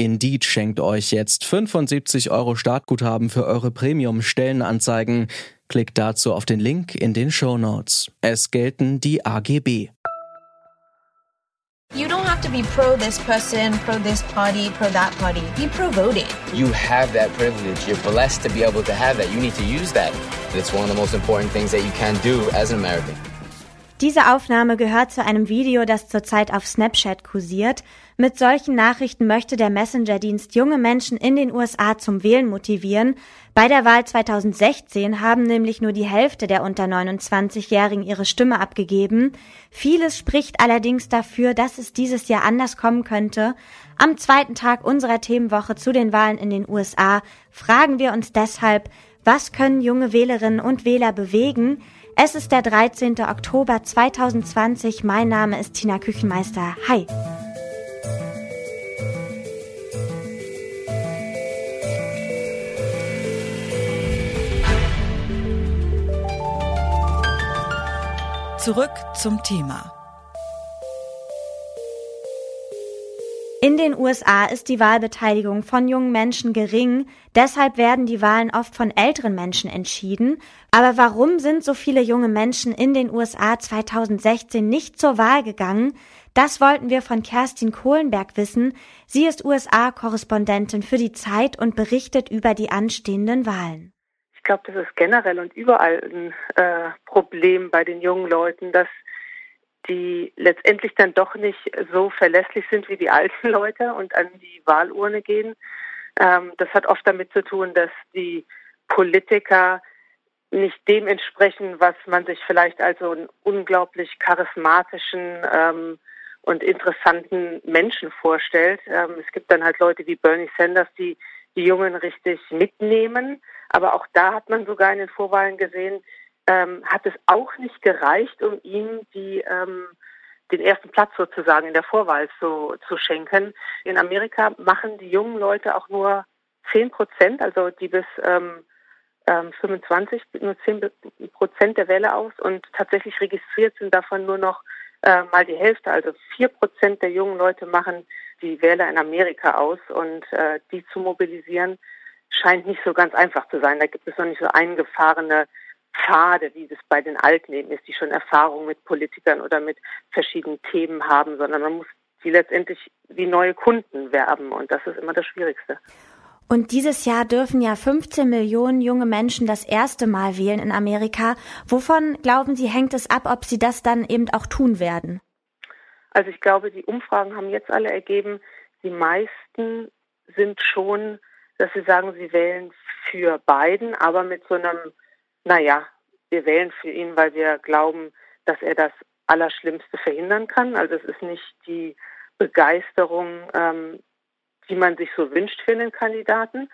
Indeed schenkt euch jetzt 75 Euro Startguthaben für eure Premium-Stellenanzeigen. Klickt dazu auf den Link in den Show Notes. Es gelten die AGB. You don't have to be pro this person, pro this party, pro that party. Be pro voting. You have that privilege. You're blessed to be able to have that. You need to use that. It's one of the most important things that you can do as an American. Diese Aufnahme gehört zu einem Video, das zurzeit auf Snapchat kursiert. Mit solchen Nachrichten möchte der Messenger-Dienst junge Menschen in den USA zum Wählen motivieren. Bei der Wahl 2016 haben nämlich nur die Hälfte der unter 29-Jährigen ihre Stimme abgegeben. Vieles spricht allerdings dafür, dass es dieses Jahr anders kommen könnte. Am zweiten Tag unserer Themenwoche zu den Wahlen in den USA fragen wir uns deshalb, was können junge Wählerinnen und Wähler bewegen? Es ist der 13. Oktober 2020. Mein Name ist Tina Küchenmeister. Hi. Zurück zum Thema. In den USA ist die Wahlbeteiligung von jungen Menschen gering, deshalb werden die Wahlen oft von älteren Menschen entschieden. Aber warum sind so viele junge Menschen in den USA 2016 nicht zur Wahl gegangen? Das wollten wir von Kerstin Kohlenberg wissen. Sie ist USA-Korrespondentin für die Zeit und berichtet über die anstehenden Wahlen. Ich glaube, das ist generell und überall ein äh, Problem bei den jungen Leuten, dass die letztendlich dann doch nicht so verlässlich sind wie die alten Leute und an die Wahlurne gehen. Ähm, das hat oft damit zu tun, dass die Politiker nicht dem entsprechen, was man sich vielleicht als so einen unglaublich charismatischen ähm, und interessanten Menschen vorstellt. Ähm, es gibt dann halt Leute wie Bernie Sanders, die die Jungen richtig mitnehmen. Aber auch da hat man sogar in den Vorwahlen gesehen, ähm, hat es auch nicht gereicht, um ihm die ähm, den ersten Platz sozusagen in der Vorwahl zu, zu schenken. In Amerika machen die jungen Leute auch nur 10 Prozent, also die bis ähm, 25, ähm, nur 10 Prozent der Wähler aus und tatsächlich registriert sind davon nur noch äh, mal die Hälfte, also 4 Prozent der jungen Leute machen die Wähler in Amerika aus und äh, die zu mobilisieren scheint nicht so ganz einfach zu sein. Da gibt es noch nicht so eingefahrene Pfade, wie das bei den Alten eben ist, die schon Erfahrung mit Politikern oder mit verschiedenen Themen haben, sondern man muss die letztendlich wie neue Kunden werben und das ist immer das Schwierigste. Und dieses Jahr dürfen ja 15 Millionen junge Menschen das erste Mal wählen in Amerika. Wovon glauben Sie, hängt es ab, ob sie das dann eben auch tun werden? Also ich glaube, die Umfragen haben jetzt alle ergeben, die meisten sind schon, dass sie sagen, sie wählen für Biden, aber mit so einem naja, wir wählen für ihn, weil wir glauben, dass er das Allerschlimmste verhindern kann. Also es ist nicht die Begeisterung, ähm, die man sich so wünscht für einen Kandidaten.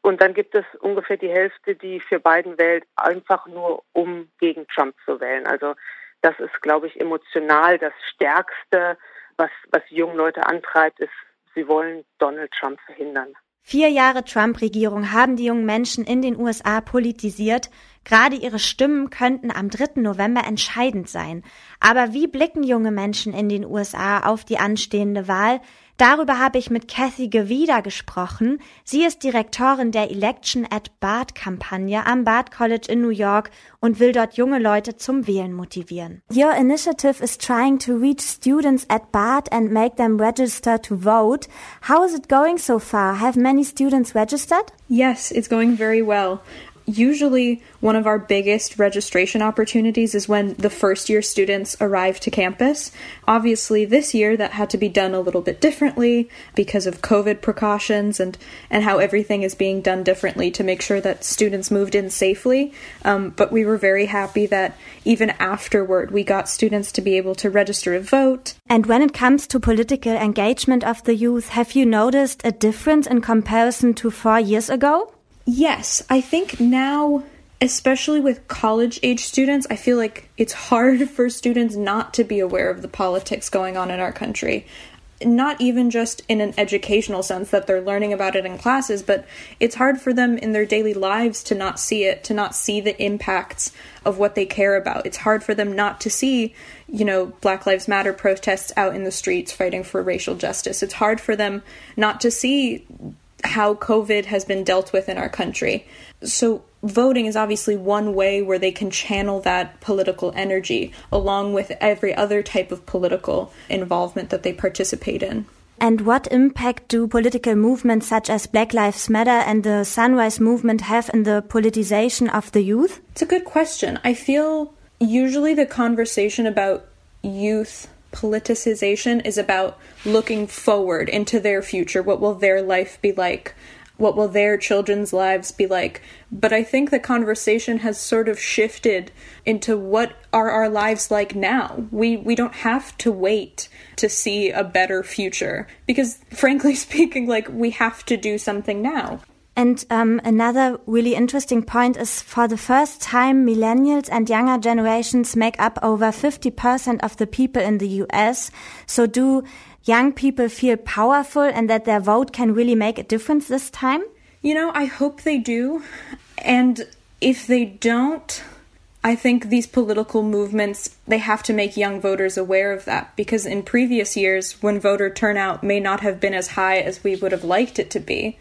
Und dann gibt es ungefähr die Hälfte, die für Biden wählt, einfach nur um gegen Trump zu wählen. Also das ist, glaube ich, emotional das Stärkste, was, was junge Leute antreibt, ist, sie wollen Donald Trump verhindern. Vier Jahre Trump-Regierung haben die jungen Menschen in den USA politisiert. Gerade ihre Stimmen könnten am 3. November entscheidend sein. Aber wie blicken junge Menschen in den USA auf die anstehende Wahl? Darüber habe ich mit Kathy Gewida gesprochen. Sie ist Direktorin der Election at Bard Kampagne am Bard College in New York und will dort junge Leute zum Wählen motivieren. Your initiative is trying to reach students at Bard and make them register to vote. How is it going so far? Have many students registered? Yes, it's going very well usually one of our biggest registration opportunities is when the first year students arrive to campus. Obviously, this year that had to be done a little bit differently because of COVID precautions and, and how everything is being done differently to make sure that students moved in safely. Um, but we were very happy that even afterward we got students to be able to register to vote. And when it comes to political engagement of the youth, have you noticed a difference in comparison to four years ago? Yes, I think now especially with college age students, I feel like it's hard for students not to be aware of the politics going on in our country. Not even just in an educational sense that they're learning about it in classes, but it's hard for them in their daily lives to not see it, to not see the impacts of what they care about. It's hard for them not to see, you know, Black Lives Matter protests out in the streets fighting for racial justice. It's hard for them not to see how COVID has been dealt with in our country. So, voting is obviously one way where they can channel that political energy along with every other type of political involvement that they participate in. And what impact do political movements such as Black Lives Matter and the Sunrise Movement have in the politicization of the youth? It's a good question. I feel usually the conversation about youth politicization is about looking forward into their future. What will their life be like? What will their children's lives be like? But I think the conversation has sort of shifted into what are our lives like now? We we don't have to wait to see a better future because frankly speaking like we have to do something now. And um, another really interesting point is for the first time, millennials and younger generations make up over 50% of the people in the US. So do young people feel powerful and that their vote can really make a difference this time? You know, I hope they do. And if they don't, I think these political movements they have to make young voters aware of that because in previous years when voter turnout may not have been as high as we would have liked it to be,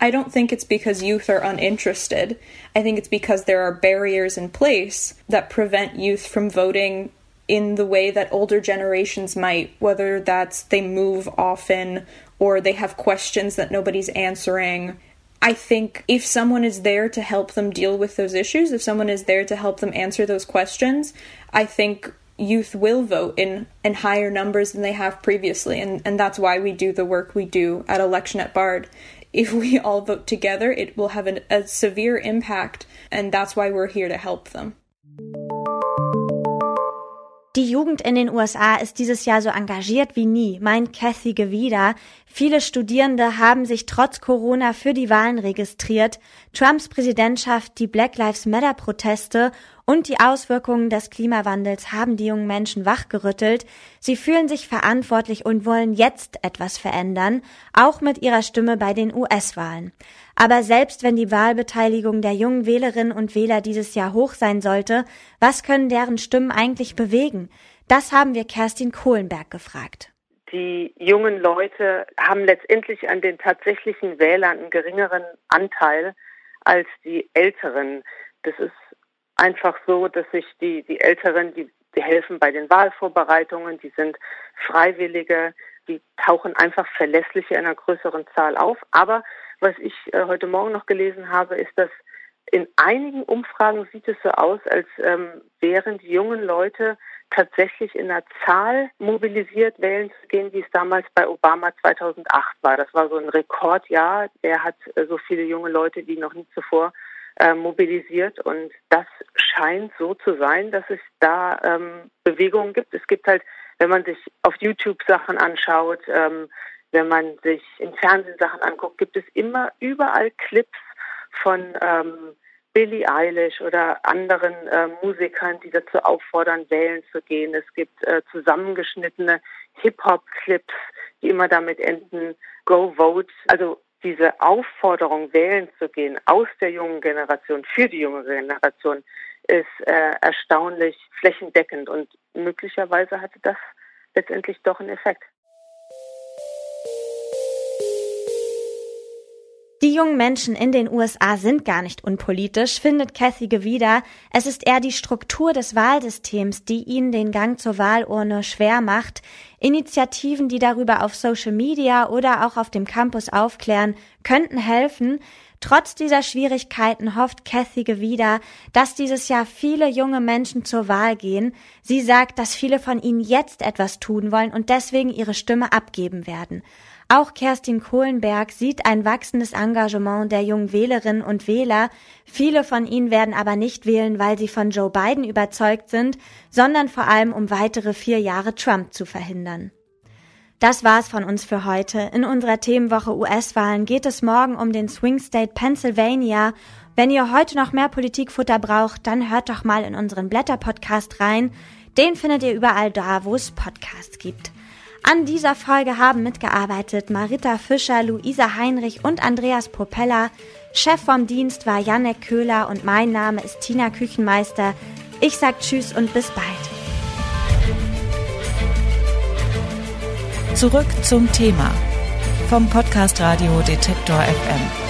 I don't think it's because youth are uninterested. I think it's because there are barriers in place that prevent youth from voting in the way that older generations might, whether that's they move often or they have questions that nobody's answering. I think if someone is there to help them deal with those issues, if someone is there to help them answer those questions, I think youth will vote in, in higher numbers than they have previously. And, and that's why we do the work we do at Election at Bard if we all vote together, it will have an, a severe impact, and that's why we're here to help them. Die Jugend in den USA ist dieses Jahr so engagiert wie nie, meint Kathy Gewieder. Viele Studierende haben sich trotz Corona für die Wahlen registriert. Trumps Präsidentschaft, die Black Lives Matter Proteste und die Auswirkungen des Klimawandels haben die jungen Menschen wachgerüttelt. Sie fühlen sich verantwortlich und wollen jetzt etwas verändern, auch mit ihrer Stimme bei den US-Wahlen. Aber selbst wenn die Wahlbeteiligung der jungen Wählerinnen und Wähler dieses Jahr hoch sein sollte, was können deren Stimmen eigentlich bewegen? Das haben wir Kerstin Kohlenberg gefragt. Die jungen Leute haben letztendlich an den tatsächlichen Wählern einen geringeren Anteil als die Älteren. Das ist einfach so, dass sich die, die Älteren, die, die helfen bei den Wahlvorbereitungen, die sind Freiwillige, die tauchen einfach verlässlicher in einer größeren Zahl auf. Aber was ich äh, heute Morgen noch gelesen habe, ist, dass in einigen Umfragen sieht es so aus, als ähm, wären die jungen Leute tatsächlich in einer Zahl mobilisiert, wählen zu gehen, wie es damals bei Obama 2008 war. Das war so ein Rekordjahr. Der hat äh, so viele junge Leute wie noch nie zuvor äh, mobilisiert. Und das scheint so zu sein, dass es da ähm, Bewegungen gibt. Es gibt halt, wenn man sich auf YouTube Sachen anschaut, ähm, wenn man sich im Fernsehen Sachen anguckt, gibt es immer überall Clips von ähm, Billie Eilish oder anderen äh, Musikern, die dazu auffordern, wählen zu gehen. Es gibt äh, zusammengeschnittene Hip-Hop-Clips, die immer damit enden, Go Vote. Also diese Aufforderung, wählen zu gehen aus der jungen Generation für die junge Generation, ist äh, erstaunlich flächendeckend und möglicherweise hatte das letztendlich doch einen Effekt. Die jungen Menschen in den USA sind gar nicht unpolitisch, findet Kathy Gewieder. Es ist eher die Struktur des Wahlsystems, die ihnen den Gang zur Wahlurne schwer macht. Initiativen, die darüber auf Social Media oder auch auf dem Campus aufklären, könnten helfen. Trotz dieser Schwierigkeiten hofft Kathy Gewieder, dass dieses Jahr viele junge Menschen zur Wahl gehen. Sie sagt, dass viele von ihnen jetzt etwas tun wollen und deswegen ihre Stimme abgeben werden. Auch Kerstin Kohlenberg sieht ein wachsendes Engagement der jungen Wählerinnen und Wähler. Viele von ihnen werden aber nicht wählen, weil sie von Joe Biden überzeugt sind, sondern vor allem um weitere vier Jahre Trump zu verhindern. Das war's von uns für heute. In unserer Themenwoche US-Wahlen geht es morgen um den Swing State Pennsylvania Wenn ihr heute noch mehr Politikfutter braucht, dann hört doch mal in unseren Blätter-Podcast rein. Den findet ihr überall da, wo es Podcasts gibt. An dieser Folge haben mitgearbeitet Marita Fischer, Luisa Heinrich und Andreas Propeller. Chef vom Dienst war Janek Köhler und mein Name ist Tina Küchenmeister. Ich sag Tschüss und bis bald. Zurück zum Thema vom Podcast Radio Detektor FM.